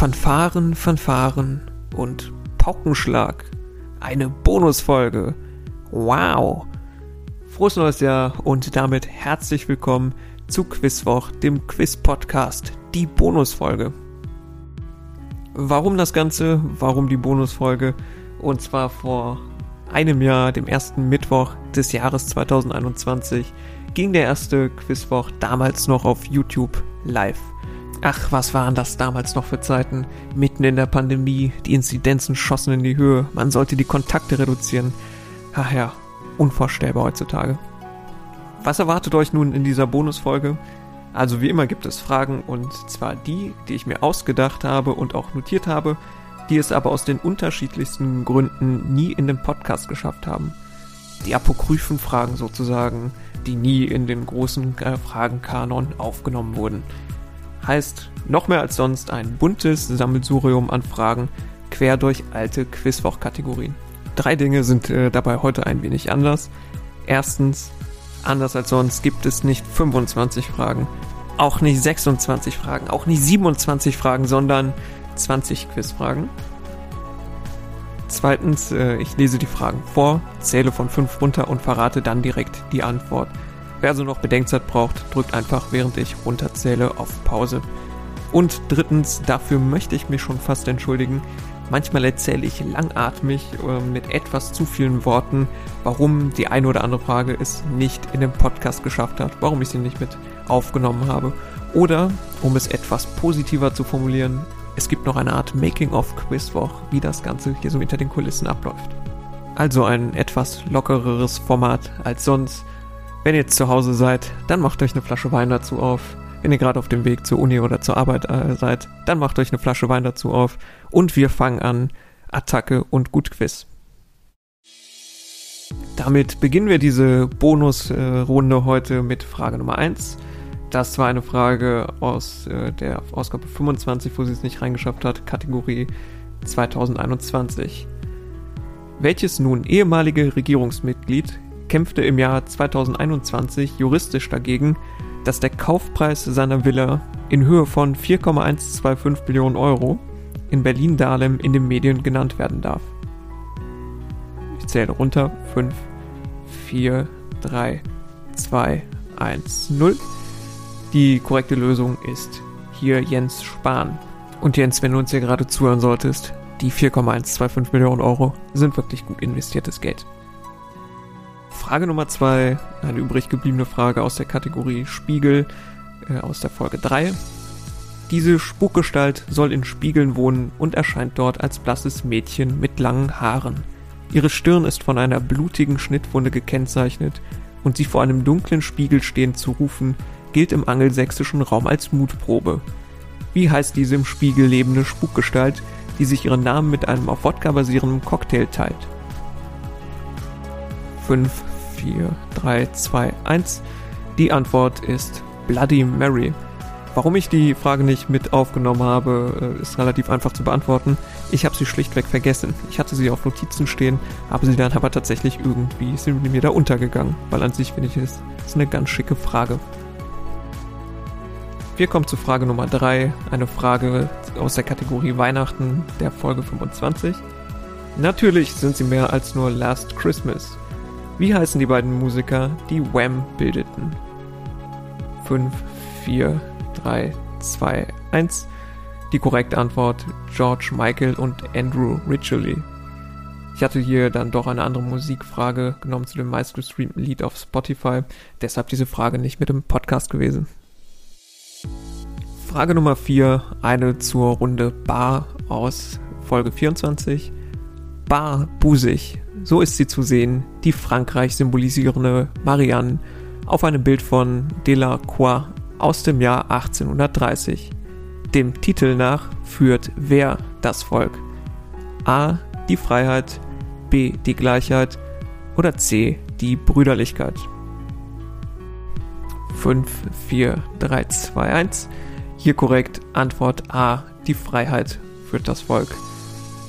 Fanfaren, Fanfaren und Paukenschlag. Eine Bonusfolge. Wow. Frohes neues Jahr und damit herzlich willkommen zu Quizwoch, dem Quiz-Podcast, die Bonusfolge. Warum das Ganze? Warum die Bonusfolge? Und zwar vor einem Jahr, dem ersten Mittwoch des Jahres 2021, ging der erste Quizwoch damals noch auf YouTube live. Ach, was waren das damals noch für Zeiten? Mitten in der Pandemie, die Inzidenzen schossen in die Höhe, man sollte die Kontakte reduzieren. Ach ja, unvorstellbar heutzutage. Was erwartet euch nun in dieser Bonusfolge? Also wie immer gibt es Fragen und zwar die, die ich mir ausgedacht habe und auch notiert habe, die es aber aus den unterschiedlichsten Gründen nie in den Podcast geschafft haben. Die apokryphen Fragen sozusagen, die nie in den großen äh, Fragenkanon aufgenommen wurden. Heißt, noch mehr als sonst ein buntes Sammelsurium an Fragen quer durch alte Quizwoch-Kategorien. Drei Dinge sind äh, dabei heute ein wenig anders. Erstens, anders als sonst gibt es nicht 25 Fragen, auch nicht 26 Fragen, auch nicht 27 Fragen, sondern 20 Quizfragen. Zweitens, äh, ich lese die Fragen vor, zähle von 5 runter und verrate dann direkt die Antwort. Wer also noch Bedenkzeit braucht, drückt einfach, während ich runterzähle, auf Pause. Und drittens, dafür möchte ich mich schon fast entschuldigen. Manchmal erzähle ich langatmig äh, mit etwas zu vielen Worten, warum die eine oder andere Frage es nicht in den Podcast geschafft hat, warum ich sie nicht mit aufgenommen habe. Oder, um es etwas positiver zu formulieren, es gibt noch eine Art Making-of-Quizwoch, wie das Ganze hier so hinter den Kulissen abläuft. Also ein etwas lockereres Format als sonst wenn ihr jetzt zu Hause seid, dann macht euch eine Flasche Wein dazu auf. Wenn ihr gerade auf dem Weg zur Uni oder zur Arbeit äh, seid, dann macht euch eine Flasche Wein dazu auf. Und wir fangen an. Attacke und Gutquiz. Damit beginnen wir diese Bonusrunde heute mit Frage Nummer 1. Das war eine Frage aus äh, der Ausgabe 25, wo sie es nicht reingeschafft hat, Kategorie 2021. Welches nun ehemalige Regierungsmitglied kämpfte im Jahr 2021 juristisch dagegen, dass der Kaufpreis seiner Villa in Höhe von 4,125 Millionen Euro in Berlin-Dahlem in den Medien genannt werden darf. Ich zähle runter. 5, 4, 3, 2, 1, 0. Die korrekte Lösung ist hier Jens Spahn. Und Jens, wenn du uns hier gerade zuhören solltest, die 4,125 Millionen Euro sind wirklich gut investiertes Geld. Frage Nummer zwei, eine übrig gebliebene Frage aus der Kategorie Spiegel äh, aus der Folge 3. Diese Spukgestalt soll in Spiegeln wohnen und erscheint dort als blasses Mädchen mit langen Haaren. Ihre Stirn ist von einer blutigen Schnittwunde gekennzeichnet und sie vor einem dunklen Spiegel stehend zu rufen, gilt im angelsächsischen Raum als Mutprobe. Wie heißt diese im Spiegel lebende Spukgestalt, die sich ihren Namen mit einem auf Wodka basierenden Cocktail teilt? 5, 4, 3, 2, 1. Die Antwort ist Bloody Mary. Warum ich die Frage nicht mit aufgenommen habe, äh, ist relativ einfach zu beantworten. Ich habe sie schlichtweg vergessen. Ich hatte sie auf Notizen stehen, habe sie dann aber tatsächlich irgendwie, sind mir da untergegangen. Weil an sich finde ich es ist eine ganz schicke Frage. Wir kommen zu Frage Nummer 3, eine Frage aus der Kategorie Weihnachten der Folge 25. Natürlich sind sie mehr als nur Last Christmas. Wie heißen die beiden Musiker, die Wham bildeten? 5, 4, 3, 2, 1. Die korrekte Antwort George Michael und Andrew Ridgely. Ich hatte hier dann doch eine andere Musikfrage genommen zu dem meistgestreamten Lied auf Spotify, deshalb diese Frage nicht mit dem Podcast gewesen. Frage Nummer 4, eine zur Runde Bar aus Folge 24. Bar busig so ist sie zu sehen, die Frankreich symbolisierende Marianne auf einem Bild von Delacroix aus dem Jahr 1830. Dem Titel nach führt wer das Volk? A. Die Freiheit, B. Die Gleichheit oder C. Die Brüderlichkeit. 5, 4, 3, 2, 1. Hier korrekt Antwort A. Die Freiheit führt das Volk.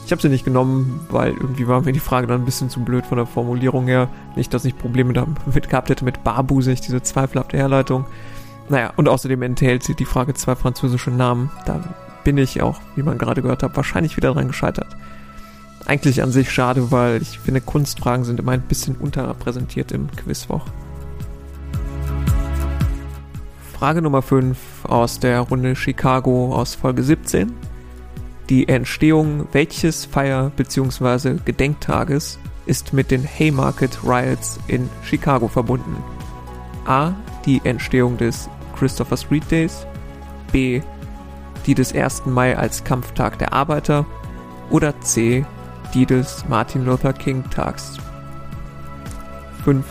Ich habe sie nicht genommen, weil irgendwie war mir die Frage dann ein bisschen zu blöd von der Formulierung her. Nicht, dass ich Probleme damit gehabt hätte mit barbusig, diese zweifelhafte Herleitung. Naja, und außerdem enthält sie die Frage zwei französische Namen. Da bin ich auch, wie man gerade gehört hat, wahrscheinlich wieder dran gescheitert. Eigentlich an sich schade, weil ich finde, Kunstfragen sind immer ein bisschen unterrepräsentiert im Quizwoch. Frage Nummer 5 aus der Runde Chicago aus Folge 17. Die Entstehung welches Feier- bzw. Gedenktages ist mit den Haymarket Riots in Chicago verbunden? A. Die Entstehung des Christopher Street Days. B. Die des 1. Mai als Kampftag der Arbeiter. Oder C. Die des Martin Luther King Tags. 5,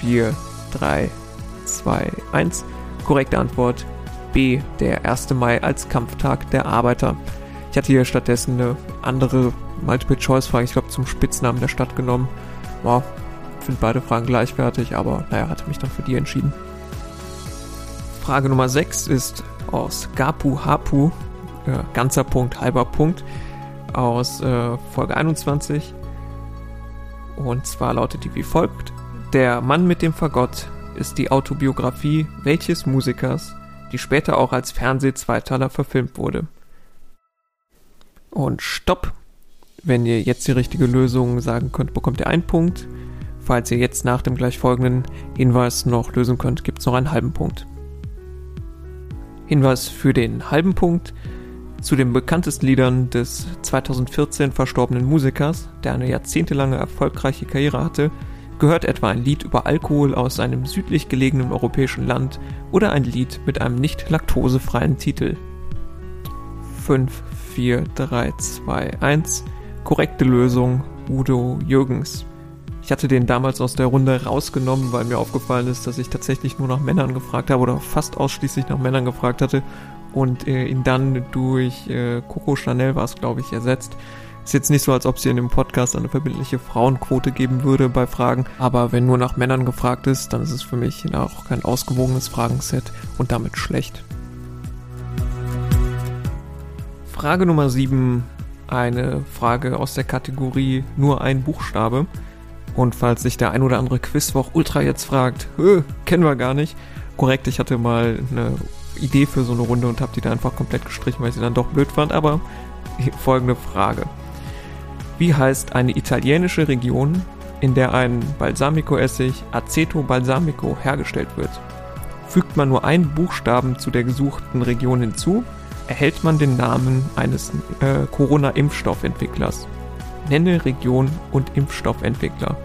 4, 3, 2, 1. Korrekte Antwort B. Der 1. Mai als Kampftag der Arbeiter. Ich hatte hier stattdessen eine andere Multiple-Choice-Frage, ich glaube, zum Spitznamen der Stadt genommen. Wow, finde beide Fragen gleichwertig, aber naja, hatte mich dann für die entschieden. Frage Nummer 6 ist aus Gapu Hapu, äh, ganzer Punkt, halber Punkt, aus äh, Folge 21. Und zwar lautet die wie folgt. Der Mann mit dem Fagott ist die Autobiografie welches Musikers, die später auch als Fernseh-Zweiteiler verfilmt wurde und Stopp. Wenn ihr jetzt die richtige Lösung sagen könnt, bekommt ihr einen Punkt. Falls ihr jetzt nach dem gleich folgenden Hinweis noch lösen könnt, gibt es noch einen halben Punkt. Hinweis für den halben Punkt. Zu den bekanntesten Liedern des 2014 verstorbenen Musikers, der eine jahrzehntelange erfolgreiche Karriere hatte, gehört etwa ein Lied über Alkohol aus einem südlich gelegenen europäischen Land oder ein Lied mit einem nicht laktosefreien Titel. 5, 4, 3, 2, 1. Korrekte Lösung, Udo Jürgens. Ich hatte den damals aus der Runde rausgenommen, weil mir aufgefallen ist, dass ich tatsächlich nur nach Männern gefragt habe oder fast ausschließlich nach Männern gefragt hatte und äh, ihn dann durch äh, Coco Chanel war es, glaube ich, ersetzt. Ist jetzt nicht so, als ob es hier in dem Podcast eine verbindliche Frauenquote geben würde bei Fragen, aber wenn nur nach Männern gefragt ist, dann ist es für mich auch kein ausgewogenes Fragenset und damit schlecht. Frage Nummer 7, eine Frage aus der Kategorie nur ein Buchstabe. Und falls sich der ein oder andere Quizwoch Ultra jetzt fragt, kennen wir gar nicht. Korrekt, ich hatte mal eine Idee für so eine Runde und habe die da einfach komplett gestrichen, weil ich sie dann doch blöd fand. Aber folgende Frage. Wie heißt eine italienische Region, in der ein Balsamico-Essig Aceto Balsamico hergestellt wird? Fügt man nur einen Buchstaben zu der gesuchten Region hinzu, erhält man den Namen eines äh, Corona-Impfstoffentwicklers. Nenne Region und Impfstoffentwickler.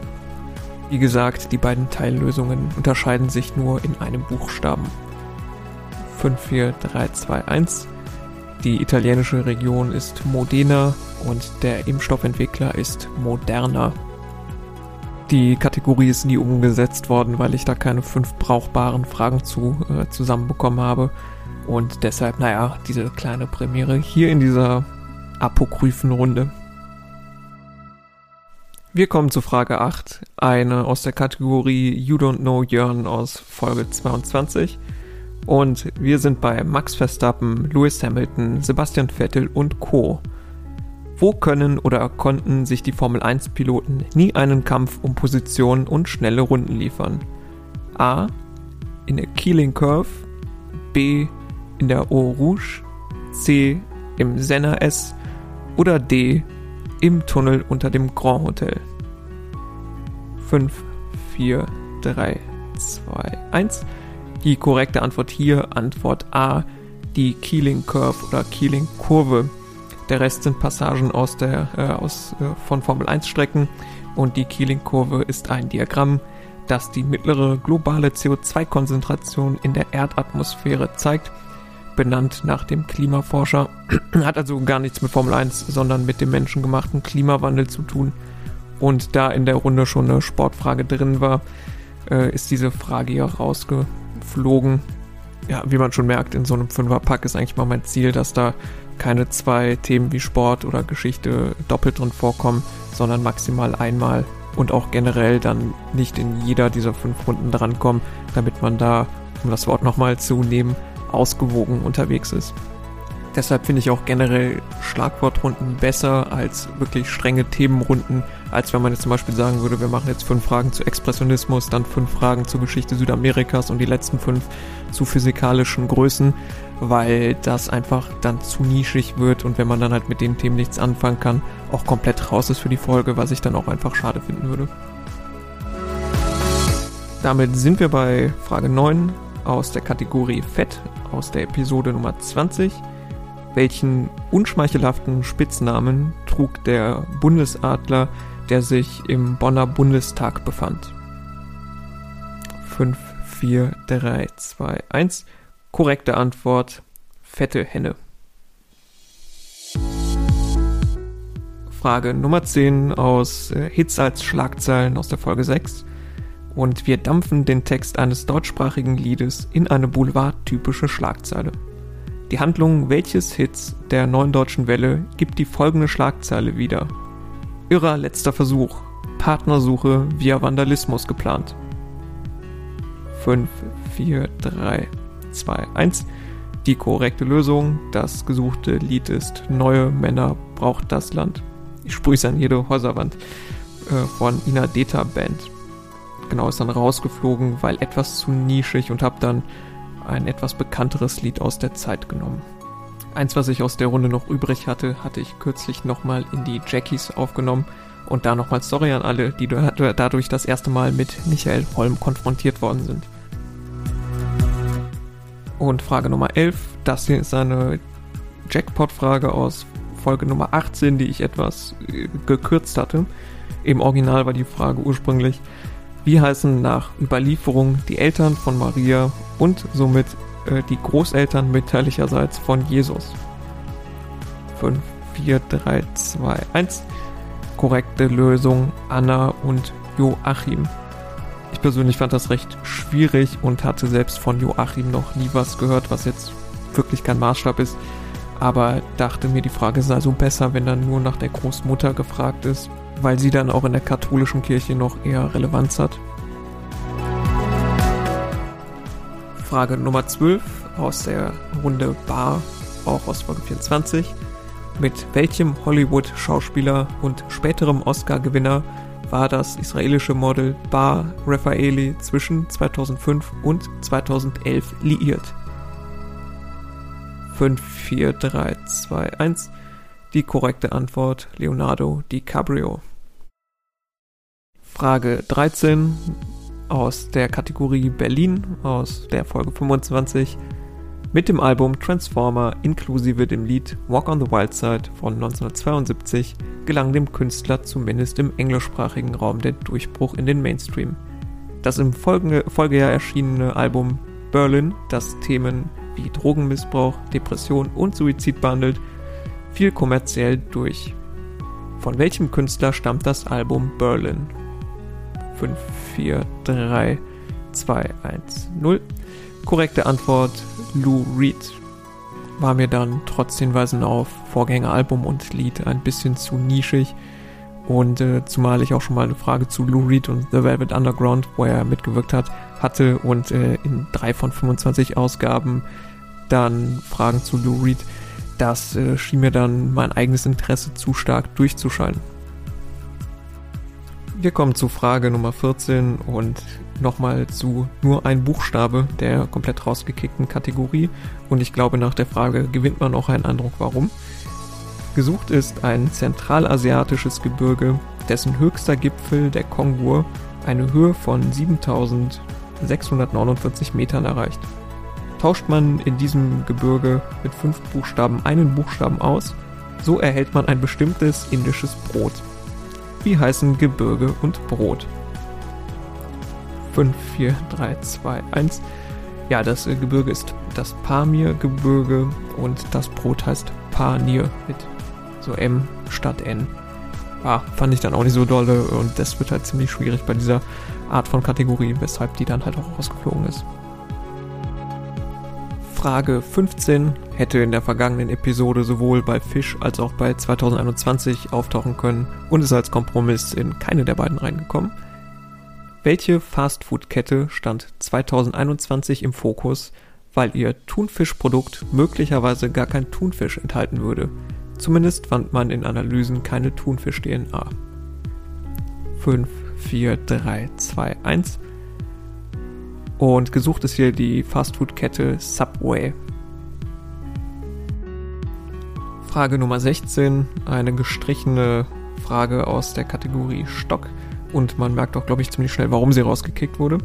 Wie gesagt, die beiden Teillösungen unterscheiden sich nur in einem Buchstaben. 5, 4, 3, 2, 1. Die italienische Region ist Modena und der Impfstoffentwickler ist Moderna. Die Kategorie ist nie umgesetzt worden, weil ich da keine fünf brauchbaren Fragen zu äh, zusammenbekommen habe. Und deshalb, naja, diese kleine Premiere hier in dieser apokryphen Runde. Wir kommen zu Frage 8, eine aus der Kategorie You Don't Know Jörn aus Folge 22. Und wir sind bei Max Verstappen, Lewis Hamilton, Sebastian Vettel und Co. Wo können oder konnten sich die Formel 1-Piloten nie einen Kampf um Position und schnelle Runden liefern? A. In der Keeling Curve. B in der Eau Rouge, C im Senna S oder D im Tunnel unter dem Grand Hotel. 5, 4, 3, 2, 1. Die korrekte Antwort hier, Antwort A, die Keeling Curve oder Keeling Kurve. Der Rest sind Passagen aus der, äh, aus, äh, von Formel 1 Strecken und die Keeling Kurve ist ein Diagramm, das die mittlere globale CO2-Konzentration in der Erdatmosphäre zeigt benannt nach dem Klimaforscher. Hat also gar nichts mit Formel 1, sondern mit dem menschengemachten Klimawandel zu tun. Und da in der Runde schon eine Sportfrage drin war, äh, ist diese Frage hier rausgeflogen. Ja, wie man schon merkt, in so einem Fünferpack ist eigentlich mal mein Ziel, dass da keine zwei Themen wie Sport oder Geschichte doppelt drin vorkommen, sondern maximal einmal und auch generell dann nicht in jeder dieser fünf Runden drankommen, damit man da, um das Wort nochmal zu nehmen, ausgewogen unterwegs ist. Deshalb finde ich auch generell Schlagwortrunden besser als wirklich strenge Themenrunden, als wenn man jetzt zum Beispiel sagen würde, wir machen jetzt fünf Fragen zu Expressionismus, dann fünf Fragen zur Geschichte Südamerikas und die letzten fünf zu physikalischen Größen, weil das einfach dann zu nischig wird und wenn man dann halt mit den Themen nichts anfangen kann, auch komplett raus ist für die Folge, was ich dann auch einfach schade finden würde. Damit sind wir bei Frage 9 aus der Kategorie Fett aus der Episode Nummer 20. Welchen unschmeichelhaften Spitznamen trug der Bundesadler, der sich im Bonner Bundestag befand? 5, 4, 3, 2, 1. Korrekte Antwort: fette Henne. Frage Nummer 10 aus äh, Hits als Schlagzeilen aus der Folge 6. Und wir dampfen den Text eines deutschsprachigen Liedes in eine boulevardtypische Schlagzeile. Die Handlung welches Hits der neuen deutschen Welle gibt die folgende Schlagzeile wieder. Irrer letzter Versuch. Partnersuche via Vandalismus geplant. 5, 4, 3, 2, 1. Die korrekte Lösung. Das gesuchte Lied ist Neue Männer braucht das Land. Ich sprühe es an jede Häuserwand äh, von Ina Deta Band. Genau, ist dann rausgeflogen, weil etwas zu nischig und habe dann ein etwas bekannteres Lied aus der Zeit genommen. Eins, was ich aus der Runde noch übrig hatte, hatte ich kürzlich nochmal in die Jackies aufgenommen und da nochmal Sorry an alle, die dadurch das erste Mal mit Michael Holm konfrontiert worden sind. Und Frage Nummer 11, das hier ist eine Jackpot-Frage aus Folge Nummer 18, die ich etwas äh, gekürzt hatte. Im Original war die Frage ursprünglich, wie heißen nach Überlieferung die Eltern von Maria und somit äh, die Großeltern mütterlicherseits von Jesus? 5, 4, 3, 2, 1. Korrekte Lösung Anna und Joachim. Ich persönlich fand das recht schwierig und hatte selbst von Joachim noch nie was gehört, was jetzt wirklich kein Maßstab ist. Aber dachte mir, die Frage sei so besser, wenn dann nur nach der Großmutter gefragt ist weil sie dann auch in der katholischen Kirche noch eher Relevanz hat. Frage Nummer 12 aus der Runde Bar, auch aus Folge 24. Mit welchem Hollywood-Schauspieler und späterem Oscar-Gewinner war das israelische Model Bar Raffaeli zwischen 2005 und 2011 liiert? 5, 4, 3, 2, 1. Die korrekte Antwort Leonardo DiCaprio. Frage 13 aus der Kategorie Berlin aus der Folge 25 mit dem Album Transformer inklusive dem Lied Walk on the Wild Side von 1972 gelang dem Künstler zumindest im englischsprachigen Raum der Durchbruch in den Mainstream. Das im Folge Folgejahr erschienene Album Berlin, das Themen wie Drogenmissbrauch, Depression und Suizid behandelt, fiel kommerziell durch. Von welchem Künstler stammt das Album Berlin 5, 4, 3, 2, 1, 0. Korrekte Antwort Lou Reed. War mir dann trotz Hinweisen auf Vorgängeralbum und Lied ein bisschen zu nischig. Und äh, zumal ich auch schon mal eine Frage zu Lou Reed und The Velvet Underground, wo er mitgewirkt hat, hatte und äh, in drei von 25 Ausgaben dann Fragen zu Lou Reed. Das äh, schien mir dann mein eigenes Interesse zu stark durchzuschalten. Wir kommen zu Frage Nummer 14 und nochmal zu nur ein Buchstabe der komplett rausgekickten Kategorie. Und ich glaube, nach der Frage gewinnt man auch einen Eindruck, warum. Gesucht ist ein zentralasiatisches Gebirge, dessen höchster Gipfel, der Kongur, eine Höhe von 7649 Metern erreicht. Tauscht man in diesem Gebirge mit fünf Buchstaben einen Buchstaben aus, so erhält man ein bestimmtes indisches Brot. Wie heißen Gebirge und Brot? 5, 4, 3, 2, 1. Ja, das äh, Gebirge ist das Pamir-Gebirge und das Brot heißt Panir mit so M statt N. Ah, fand ich dann auch nicht so dolle und das wird halt ziemlich schwierig bei dieser Art von Kategorie, weshalb die dann halt auch rausgeflogen ist. Frage 15 hätte in der vergangenen Episode sowohl bei Fisch als auch bei 2021 auftauchen können und ist als Kompromiss in keine der beiden reingekommen. Welche Fastfood-Kette stand 2021 im Fokus, weil ihr Thunfischprodukt möglicherweise gar kein Thunfisch enthalten würde. Zumindest fand man in Analysen keine Thunfisch-DNA. 5, 4, 3, 2, 1. Und gesucht ist hier die Fastfood-Kette Subway. Frage Nummer 16, eine gestrichene Frage aus der Kategorie Stock. Und man merkt auch, glaube ich, ziemlich schnell, warum sie rausgekickt wurde.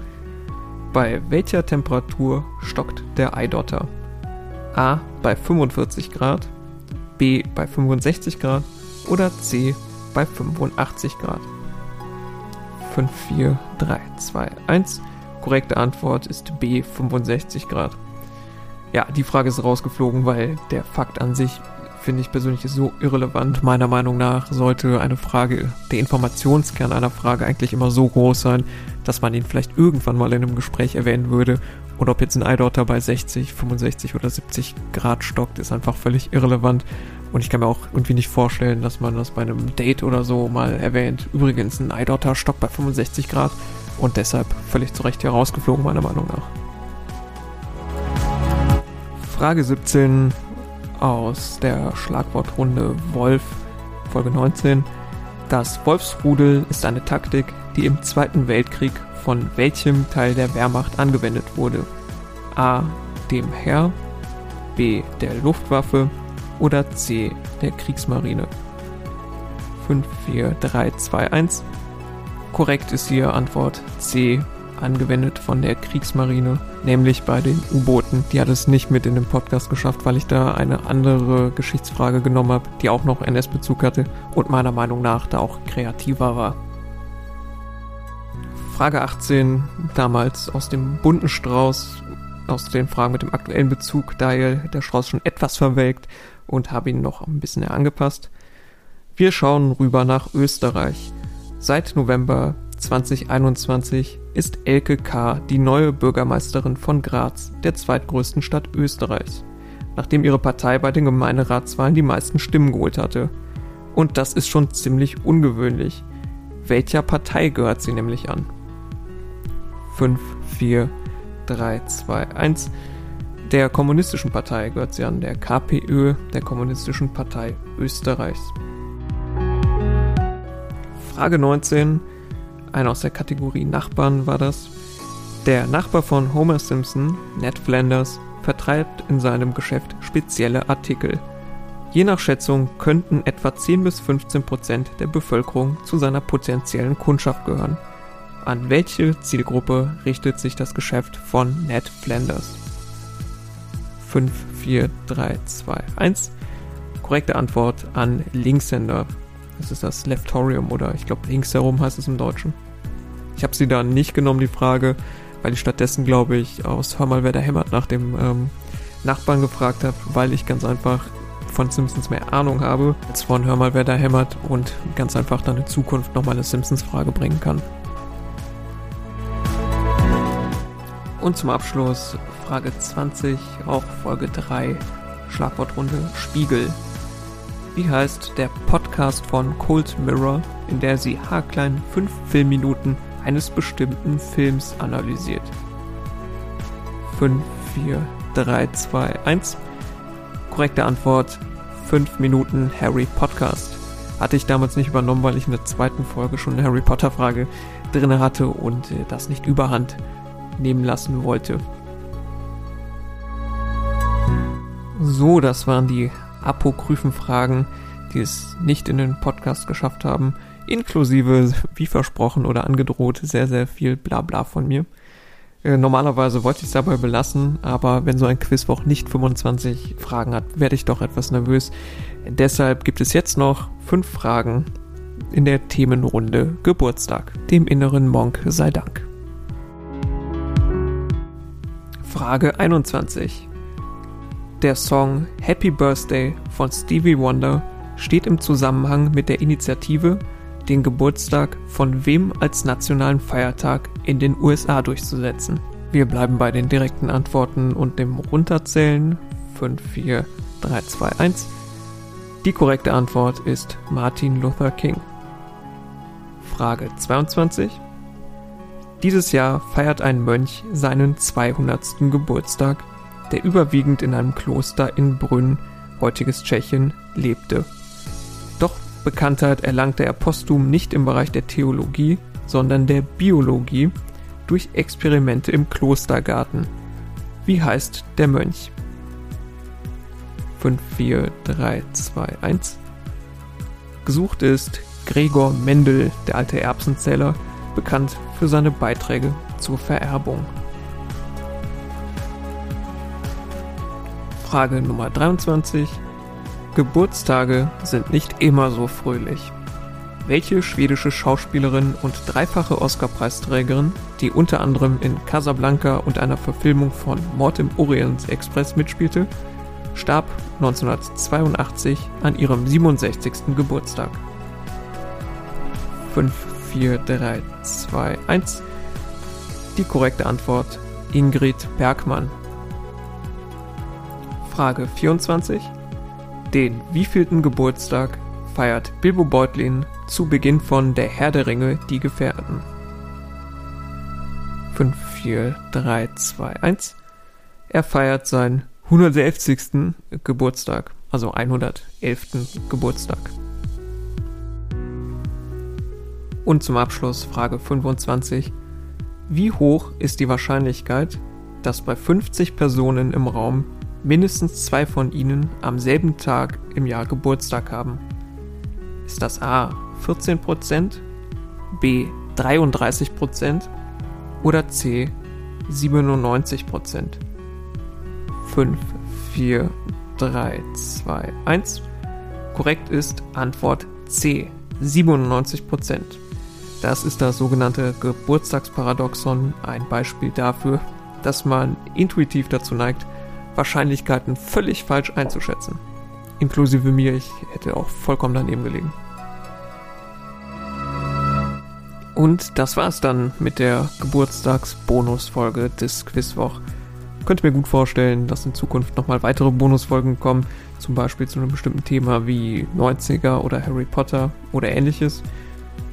Bei welcher Temperatur stockt der Eidotter? A bei 45 Grad, B bei 65 Grad oder C bei 85 Grad? 5, 4, 3, 2, 1. Korrekte Antwort ist B 65 Grad. Ja, die Frage ist rausgeflogen, weil der Fakt an sich finde ich persönlich so irrelevant. Meiner Meinung nach sollte eine Frage, der Informationskern einer Frage eigentlich immer so groß sein, dass man ihn vielleicht irgendwann mal in einem Gespräch erwähnen würde. Und ob jetzt ein Eidotter bei 60, 65 oder 70 Grad stockt, ist einfach völlig irrelevant. Und ich kann mir auch irgendwie nicht vorstellen, dass man das bei einem Date oder so mal erwähnt. Übrigens, ein Eidotter stockt bei 65 Grad und deshalb völlig zu Recht herausgeflogen, meiner Meinung nach. Frage 17 aus der Schlagwortrunde Wolf, Folge 19. Das Wolfsrudel ist eine Taktik, die im Zweiten Weltkrieg von welchem Teil der Wehrmacht angewendet wurde? A. Dem Heer, B. der Luftwaffe oder C. der Kriegsmarine? 5, 4, 3, 2, 1. Korrekt ist hier Antwort C angewendet von der Kriegsmarine, nämlich bei den U-Booten. Die hat es nicht mit in den Podcast geschafft, weil ich da eine andere Geschichtsfrage genommen habe, die auch noch NS-Bezug hatte und meiner Meinung nach da auch kreativer war. Frage 18, damals aus dem bunten Strauß, aus den Fragen mit dem aktuellen Bezug, daher der Strauß schon etwas verwelkt und habe ihn noch ein bisschen angepasst. Wir schauen rüber nach Österreich. Seit November 2021 ist Elke K. die neue Bürgermeisterin von Graz, der zweitgrößten Stadt Österreichs, nachdem ihre Partei bei den Gemeinderatswahlen die meisten Stimmen geholt hatte. Und das ist schon ziemlich ungewöhnlich. Welcher Partei gehört sie nämlich an? 5, 4, 3, 2, 1. Der Kommunistischen Partei gehört sie an, der KPÖ, der Kommunistischen Partei Österreichs. Frage 19 einer aus der Kategorie Nachbarn war das. Der Nachbar von Homer Simpson, Ned Flanders, vertreibt in seinem Geschäft spezielle Artikel. Je nach Schätzung könnten etwa 10 bis 15 Prozent der Bevölkerung zu seiner potenziellen Kundschaft gehören. An welche Zielgruppe richtet sich das Geschäft von Ned Flanders? 5, 4, 3, 2, 1. Korrekte Antwort an Linkshänder. Das ist das Leftorium oder ich glaube links herum heißt es im Deutschen. Ich habe sie da nicht genommen, die Frage, weil ich stattdessen, glaube ich, aus Hör mal, wer da hämmert nach dem ähm, Nachbarn gefragt habe, weil ich ganz einfach von Simpsons mehr Ahnung habe, als von Hör mal, wer da hämmert und ganz einfach dann in Zukunft nochmal eine Simpsons-Frage bringen kann. Und zum Abschluss Frage 20, auch Folge 3, Schlagwortrunde Spiegel. Wie heißt der Podcast von Cold Mirror, in der sie haarklein fünf Filmminuten eines bestimmten Films analysiert. 5, 4, 3, 2, 1. Korrekte Antwort 5 Minuten Harry Podcast. Hatte ich damals nicht übernommen, weil ich in der zweiten Folge schon eine Harry Potter Frage drin hatte und äh, das nicht überhand nehmen lassen wollte. So, das waren die apokryphen Fragen, die es nicht in den Podcast geschafft haben inklusive, wie versprochen oder angedroht, sehr, sehr viel Blabla von mir. Äh, normalerweise wollte ich es dabei belassen, aber wenn so ein Quizwoch nicht 25 Fragen hat, werde ich doch etwas nervös. Deshalb gibt es jetzt noch fünf Fragen in der Themenrunde Geburtstag, dem inneren Monk sei Dank. Frage 21. Der Song Happy Birthday von Stevie Wonder steht im Zusammenhang mit der Initiative den Geburtstag von wem als nationalen Feiertag in den USA durchzusetzen. Wir bleiben bei den direkten Antworten und dem Runterzählen 5, 4, 3, 2, 1. Die korrekte Antwort ist Martin Luther King. Frage 22. Dieses Jahr feiert ein Mönch seinen 200. Geburtstag. Der überwiegend in einem Kloster in Brünn, heutiges Tschechien, lebte. Doch Bekanntheit erlangte er posthum nicht im Bereich der Theologie, sondern der Biologie durch Experimente im Klostergarten. Wie heißt der Mönch? 5, 4, 3, 2, 1. Gesucht ist Gregor Mendel, der alte Erbsenzähler, bekannt für seine Beiträge zur Vererbung. Frage Nummer 23. Geburtstage sind nicht immer so fröhlich. Welche schwedische Schauspielerin und dreifache Oscar-Preisträgerin, die unter anderem in Casablanca und einer Verfilmung von Mord im Orient Express mitspielte, starb 1982 an ihrem 67. Geburtstag. 5, 4, 3, 2, 1. Die korrekte Antwort Ingrid Bergmann. Frage 24. Den wievielten Geburtstag feiert Bilbo Beutlin zu Beginn von Der Herr der Ringe, die Gefährten? 5, 4, 3, 2, 1. Er feiert seinen 111. Geburtstag, also 111. Geburtstag. Und zum Abschluss Frage 25. Wie hoch ist die Wahrscheinlichkeit, dass bei 50 Personen im Raum mindestens zwei von ihnen am selben Tag im Jahr Geburtstag haben? Ist das A 14%, B 33% oder C 97%? 5, 4, 3, 2, 1. Korrekt ist Antwort C, 97 Prozent. Das ist das sogenannte Geburtstagsparadoxon, ein Beispiel dafür, dass man intuitiv dazu neigt, Wahrscheinlichkeiten völlig falsch einzuschätzen. Inklusive mir, ich hätte auch vollkommen daneben gelegen. Und das war's dann mit der Geburtstagsbonusfolge des Quizwoch könnte mir gut vorstellen, dass in Zukunft nochmal weitere Bonusfolgen kommen, zum Beispiel zu einem bestimmten Thema wie 90er oder Harry Potter oder ähnliches.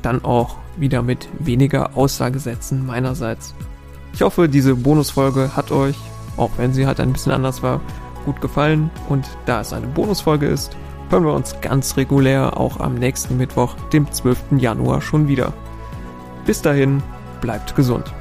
Dann auch wieder mit weniger Aussagesätzen meinerseits. Ich hoffe, diese Bonusfolge hat euch, auch wenn sie halt ein bisschen anders war, gut gefallen. Und da es eine Bonusfolge ist, hören wir uns ganz regulär auch am nächsten Mittwoch, dem 12. Januar, schon wieder. Bis dahin, bleibt gesund.